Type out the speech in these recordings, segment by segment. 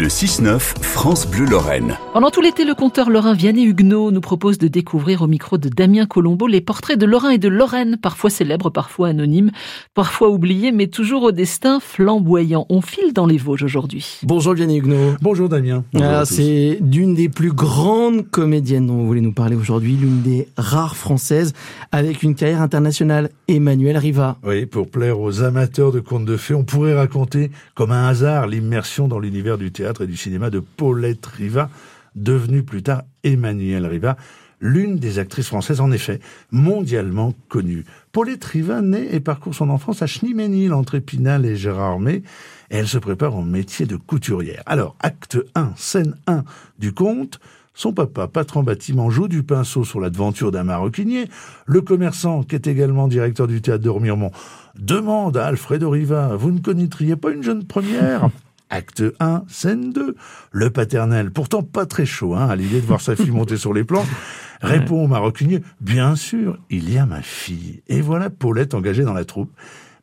Le 6-9, France Bleu Lorraine. Pendant tout l'été, le conteur lorrain Vianney Huguenot nous propose de découvrir au micro de Damien Colombo les portraits de Lorrain et de Lorraine, parfois célèbres, parfois anonymes, parfois oubliés, mais toujours au destin flamboyant. On file dans les Vosges aujourd'hui. Bonjour Vianney Huguenot. Bonjour Damien. Ah, c'est d'une des plus grandes comédiennes dont vous voulez nous parler aujourd'hui, l'une des rares françaises avec une carrière internationale, Emmanuelle Riva. Oui, pour plaire aux amateurs de contes de fées, on pourrait raconter comme un hasard l'immersion dans l'univers du théâtre et du cinéma de Paulette Riva, devenue plus tard Emmanuelle Riva, l'une des actrices françaises, en effet, mondialement connue. Paulette Riva naît et parcourt son enfance à Schniemenil, entre Épinal et Gérardmer, et elle se prépare au métier de couturière. Alors, acte 1, scène 1 du conte, son papa, patron bâtiment, joue du pinceau sur l'aventure d'un maroquinier. Le commerçant, qui est également directeur du théâtre de Remiremont, demande à Alfredo Riva, vous ne connaîtriez pas une jeune première? Acte 1, scène 2. Le paternel, pourtant pas très chaud hein, à l'idée de voir sa fille monter sur les plans, répond au maroquinier, bien sûr, il y a ma fille. Et voilà Paulette engagée dans la troupe.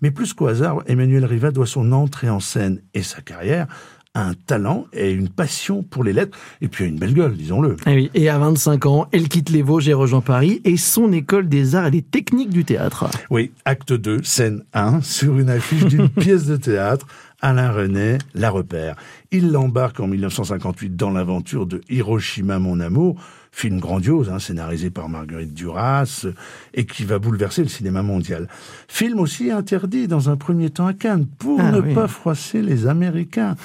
Mais plus qu'au hasard, Emmanuel Riva doit son entrée en scène et sa carrière un talent et une passion pour les lettres, et puis une belle gueule, disons-le. Et, ah oui, et à 25 ans, elle quitte les Vosges et rejoint Paris et son école des arts et des techniques du théâtre. Oui, acte 2, scène 1, sur une affiche d'une pièce de théâtre, Alain René la repère. Il l'embarque en 1958 dans l'aventure de Hiroshima, mon amour, film grandiose, hein, scénarisé par Marguerite Duras, et qui va bouleverser le cinéma mondial. Film aussi interdit dans un premier temps à Cannes, pour ah ne pas froisser les Américains.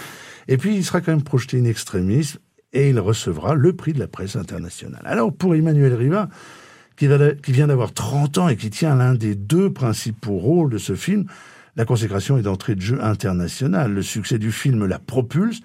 Et puis, il sera quand même projeté in extremis et il recevra le prix de la presse internationale. Alors, pour Emmanuel Riva, qui, vient d'avoir 30 ans et qui tient l'un des deux principaux rôles de ce film, la consécration est d'entrée de jeu internationale. Le succès du film la propulse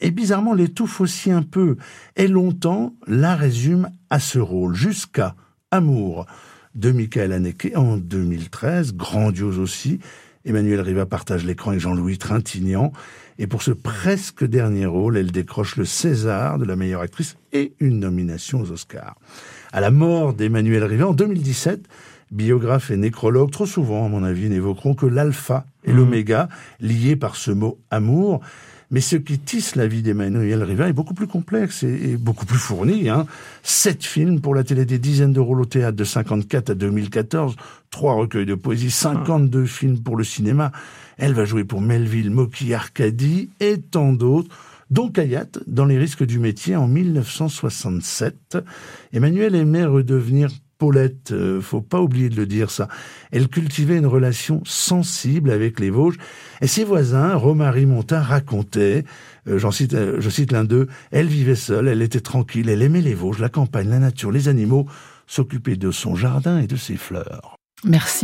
et bizarrement l'étouffe aussi un peu. Et longtemps la résume à ce rôle, jusqu'à Amour de Michael Haneke en 2013, grandiose aussi, Emmanuel Riva partage l'écran avec Jean-Louis Trintignant. Et pour ce presque dernier rôle, elle décroche le César de la meilleure actrice et une nomination aux Oscars. À la mort d'Emmanuel Riva en 2017, biographes et nécrologues, trop souvent, à mon avis, n'évoqueront que l'alpha et mmh. l'oméga, liés par ce mot amour. Mais ce qui tisse la vie d'Emmanuel Riva est beaucoup plus complexe et, beaucoup plus fourni. Hein. Sept films pour la télé, des dizaines de rôles au théâtre de 54 à 2014, trois recueils de poésie, 52 films pour le cinéma. Elle va jouer pour Melville, Moki, Arcadie et tant d'autres dont Kayat dans Les risques du métier en 1967. Emmanuel aimait redevenir Paulette, euh, faut pas oublier de le dire ça. Elle cultivait une relation sensible avec les Vosges. Et ses voisins, Romary Montin, racontaient, euh, j'en cite, euh, je cite l'un d'eux, elle vivait seule, elle était tranquille, elle aimait les Vosges, la campagne, la nature, les animaux, s'occuper de son jardin et de ses fleurs. Merci.